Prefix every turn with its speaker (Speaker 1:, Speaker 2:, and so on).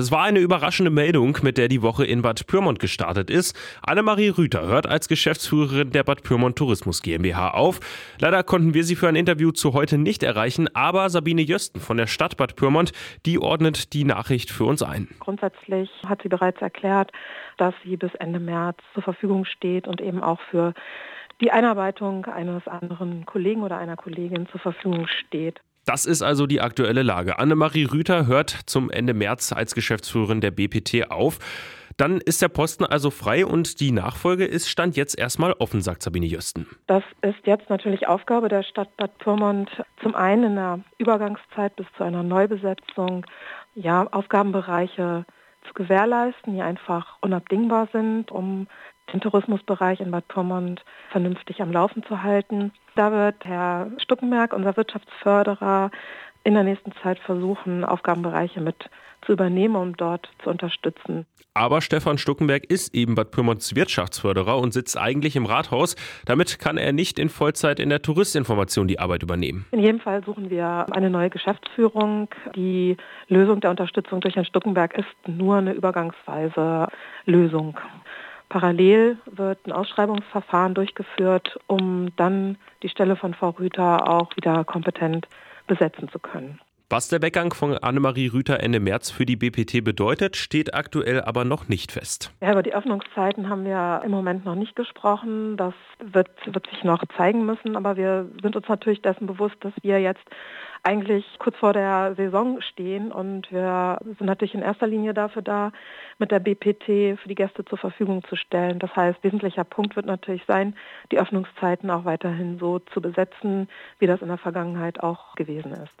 Speaker 1: Es war eine überraschende Meldung, mit der die Woche in Bad Pyrmont gestartet ist. Annemarie Rüther hört als Geschäftsführerin der Bad Pyrmont Tourismus GmbH auf. Leider konnten wir sie für ein Interview zu heute nicht erreichen, aber Sabine Jösten von der Stadt Bad Pyrmont, die ordnet die Nachricht für uns ein.
Speaker 2: Grundsätzlich hat sie bereits erklärt, dass sie bis Ende März zur Verfügung steht und eben auch für die Einarbeitung eines anderen Kollegen oder einer Kollegin zur Verfügung steht.
Speaker 1: Das ist also die aktuelle Lage. Annemarie Rüther hört zum Ende März als Geschäftsführerin der BPT auf. Dann ist der Posten also frei und die Nachfolge ist Stand jetzt erstmal offen, sagt Sabine Jösten.
Speaker 2: Das ist jetzt natürlich Aufgabe der Stadt Bad Pyrmont, zum einen in der Übergangszeit bis zu einer Neubesetzung, ja, Aufgabenbereiche zu gewährleisten, die einfach unabdingbar sind, um den Tourismusbereich in Bad Pyrmont vernünftig am Laufen zu halten. Da wird Herr Stuckenberg, unser Wirtschaftsförderer, in der nächsten Zeit versuchen, Aufgabenbereiche mit zu übernehmen, um dort zu unterstützen.
Speaker 1: Aber Stefan Stuckenberg ist eben Bad Pyrmonts Wirtschaftsförderer und sitzt eigentlich im Rathaus. Damit kann er nicht in Vollzeit in der Touristinformation die Arbeit übernehmen.
Speaker 2: In jedem Fall suchen wir eine neue Geschäftsführung. Die Lösung der Unterstützung durch Herrn Stuckenberg ist nur eine übergangsweise Lösung. Parallel wird ein Ausschreibungsverfahren durchgeführt, um dann die Stelle von Frau Rüther auch wieder kompetent besetzen zu können.
Speaker 1: Was der Weggang von Annemarie Rüther Ende März für die BPT bedeutet, steht aktuell aber noch nicht fest.
Speaker 2: Ja, über die Öffnungszeiten haben wir im Moment noch nicht gesprochen. Das wird, wird sich noch zeigen müssen, aber wir sind uns natürlich dessen bewusst, dass wir jetzt eigentlich kurz vor der Saison stehen und wir sind natürlich in erster Linie dafür da, mit der BPT für die Gäste zur Verfügung zu stellen. Das heißt, wesentlicher Punkt wird natürlich sein, die Öffnungszeiten auch weiterhin so zu besetzen, wie das in der Vergangenheit auch gewesen ist.